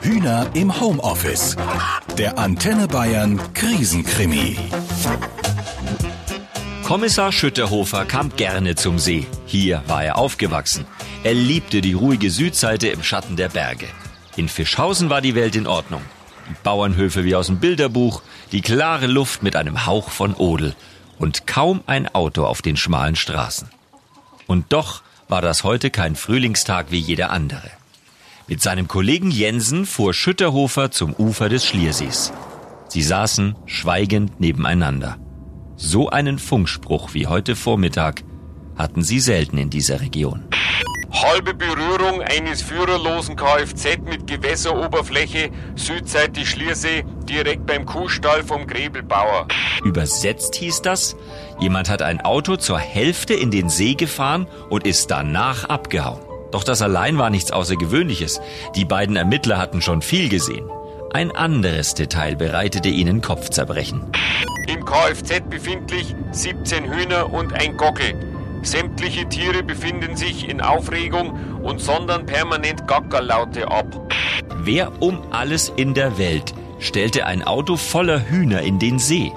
Hühner im Homeoffice. Der Antenne Bayern Krisenkrimi. Kommissar Schütterhofer kam gerne zum See. Hier war er aufgewachsen. Er liebte die ruhige Südseite im Schatten der Berge. In Fischhausen war die Welt in Ordnung. Die Bauernhöfe wie aus dem Bilderbuch, die klare Luft mit einem Hauch von Odel und kaum ein Auto auf den schmalen Straßen. Und doch war das heute kein Frühlingstag wie jeder andere. Mit seinem Kollegen Jensen fuhr Schütterhofer zum Ufer des Schliersees. Sie saßen schweigend nebeneinander. So einen Funkspruch wie heute Vormittag hatten sie selten in dieser Region. Halbe Berührung eines führerlosen Kfz mit Gewässeroberfläche südseitig Schliersee direkt beim Kuhstall vom Grebelbauer. Übersetzt hieß das, jemand hat ein Auto zur Hälfte in den See gefahren und ist danach abgehauen. Doch das allein war nichts Außergewöhnliches. Die beiden Ermittler hatten schon viel gesehen. Ein anderes Detail bereitete ihnen Kopfzerbrechen. Im Kfz befindlich 17 Hühner und ein Gockel. Sämtliche Tiere befinden sich in Aufregung und sondern permanent Gackerlaute ab. Wer um alles in der Welt stellte ein Auto voller Hühner in den See?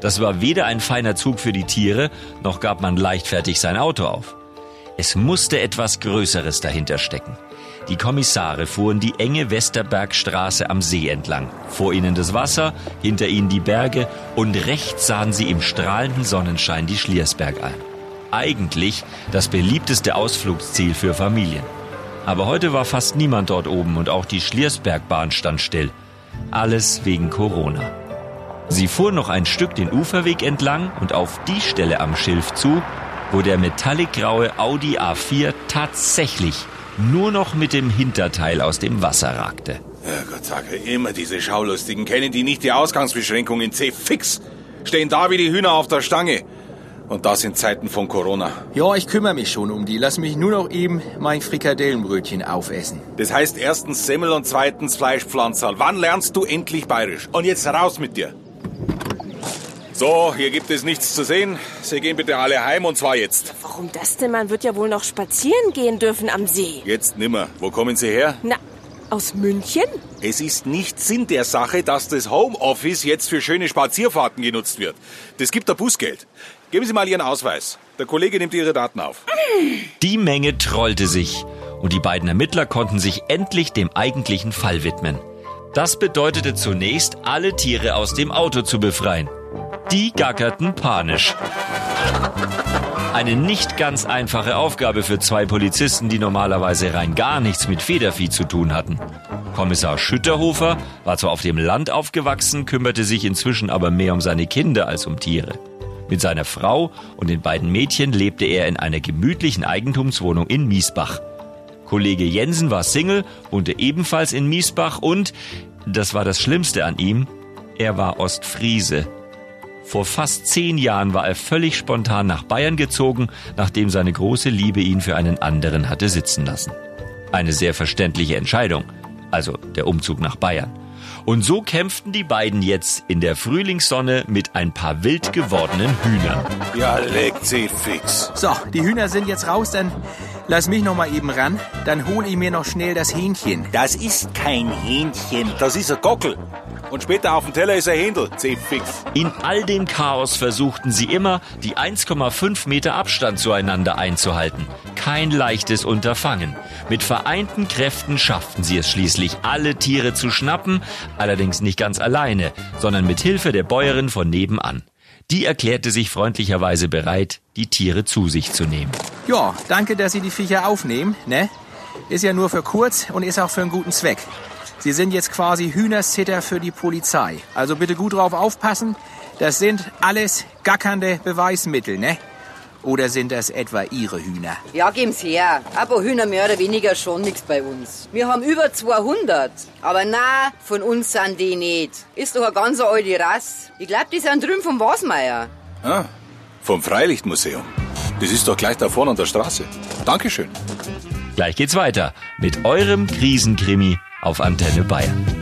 Das war weder ein feiner Zug für die Tiere, noch gab man leichtfertig sein Auto auf. Es musste etwas Größeres dahinter stecken. Die Kommissare fuhren die enge Westerbergstraße am See entlang. Vor ihnen das Wasser, hinter ihnen die Berge und rechts sahen sie im strahlenden Sonnenschein die Schliersbergalm. Eigentlich das beliebteste Ausflugsziel für Familien. Aber heute war fast niemand dort oben und auch die Schliersbergbahn stand still. Alles wegen Corona. Sie fuhr noch ein Stück den Uferweg entlang und auf die Stelle am Schilf zu, wo der metallicgraue Audi A4 tatsächlich nur noch mit dem Hinterteil aus dem Wasser ragte. Gott sage, immer diese Schaulustigen. Kennen die nicht die Ausgangsbeschränkung in C fix? Stehen da wie die Hühner auf der Stange. Und das in Zeiten von Corona. Ja, ich kümmere mich schon um die. Lass mich nur noch eben mein Frikadellenbrötchen aufessen. Das heißt erstens Semmel und zweitens Fleischpflanzerl. Wann lernst du endlich bayerisch? Und jetzt raus mit dir. So, hier gibt es nichts zu sehen. Sie gehen bitte alle heim und zwar jetzt. Warum das denn? Man wird ja wohl noch spazieren gehen dürfen am See. Jetzt nimmer. Wo kommen Sie her? Na, aus München? Es ist nicht Sinn der Sache, dass das Homeoffice jetzt für schöne Spazierfahrten genutzt wird. Das gibt ein Bußgeld. Geben Sie mal Ihren Ausweis. Der Kollege nimmt Ihre Daten auf. Die Menge trollte sich und die beiden Ermittler konnten sich endlich dem eigentlichen Fall widmen. Das bedeutete zunächst, alle Tiere aus dem Auto zu befreien. Die gackerten panisch. Eine nicht ganz einfache Aufgabe für zwei Polizisten, die normalerweise rein gar nichts mit Federvieh zu tun hatten. Kommissar Schütterhofer war zwar auf dem Land aufgewachsen, kümmerte sich inzwischen aber mehr um seine Kinder als um Tiere. Mit seiner Frau und den beiden Mädchen lebte er in einer gemütlichen Eigentumswohnung in Miesbach. Kollege Jensen war Single, wohnte ebenfalls in Miesbach und, das war das Schlimmste an ihm, er war Ostfriese. Vor fast zehn Jahren war er völlig spontan nach Bayern gezogen, nachdem seine große Liebe ihn für einen anderen hatte sitzen lassen. Eine sehr verständliche Entscheidung, also der Umzug nach Bayern. Und so kämpften die beiden jetzt in der Frühlingssonne mit ein paar wild gewordenen Hühnern. Ja, legt sie fix. So, die Hühner sind jetzt raus, dann lass mich noch mal eben ran. Dann hol ich mir noch schnell das Hähnchen. Das ist kein Hähnchen. Das ist ein Gockel. Und später auf dem Teller ist ein Händel. C fix. In all dem Chaos versuchten sie immer, die 1,5 Meter Abstand zueinander einzuhalten. Kein leichtes Unterfangen. Mit vereinten Kräften schafften sie es schließlich, alle Tiere zu schnappen, allerdings nicht ganz alleine, sondern mit Hilfe der Bäuerin von nebenan. Die erklärte sich freundlicherweise bereit, die Tiere zu sich zu nehmen. Ja, danke, dass Sie die Viecher aufnehmen, ne? Ist ja nur für kurz und ist auch für einen guten Zweck. Sie sind jetzt quasi Hühnersitter für die Polizei. Also bitte gut drauf aufpassen. Das sind alles gackernde Beweismittel, ne? Oder sind das etwa Ihre Hühner? Ja, geben's her. Aber Hühner mehr oder weniger schon nichts bei uns. Wir haben über 200. Aber na, von uns sind die nicht. Ist doch eine ganz alte Rasse. Ich glaub, die sind drüben vom Wasmeier. Ah, vom Freilichtmuseum. Das ist doch gleich da vorne an der Straße. Dankeschön. Gleich geht's weiter mit eurem Krisenkrimi auf Antenne Bayern.